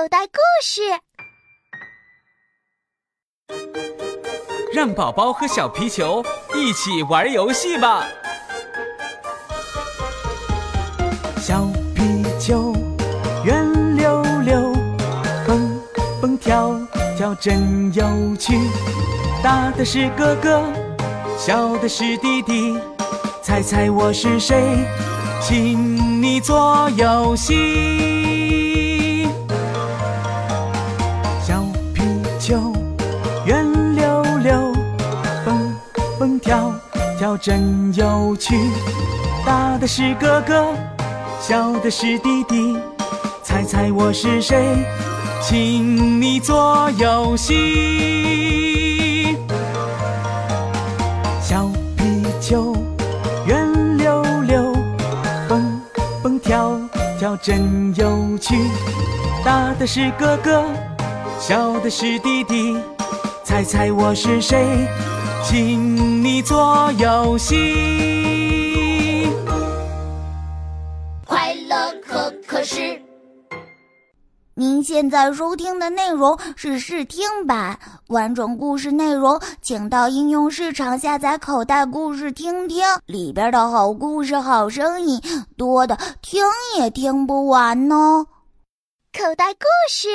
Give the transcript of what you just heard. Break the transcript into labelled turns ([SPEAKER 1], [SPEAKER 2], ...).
[SPEAKER 1] 口袋故事，
[SPEAKER 2] 让宝宝和小皮球一起玩游戏吧。小皮球圆溜溜，蹦蹦跳跳真有趣。大的是哥哥，小的是弟弟，猜猜我是谁？请你做游戏。球圆溜溜，蹦蹦跳跳真有趣。大的是哥哥，小的是弟弟，猜猜我是谁？请你做游戏。小皮球圆溜溜，蹦蹦跳跳真有趣。大的是哥哥，小的是弟弟，猜猜我是谁？请你做游戏。
[SPEAKER 1] 快乐可可是。
[SPEAKER 3] 您现在收听的内容是试听版，完整故事内容请到应用市场下载《口袋故事》听听，里边的好故事、好声音多的听也听不完呢。
[SPEAKER 1] 口袋故事。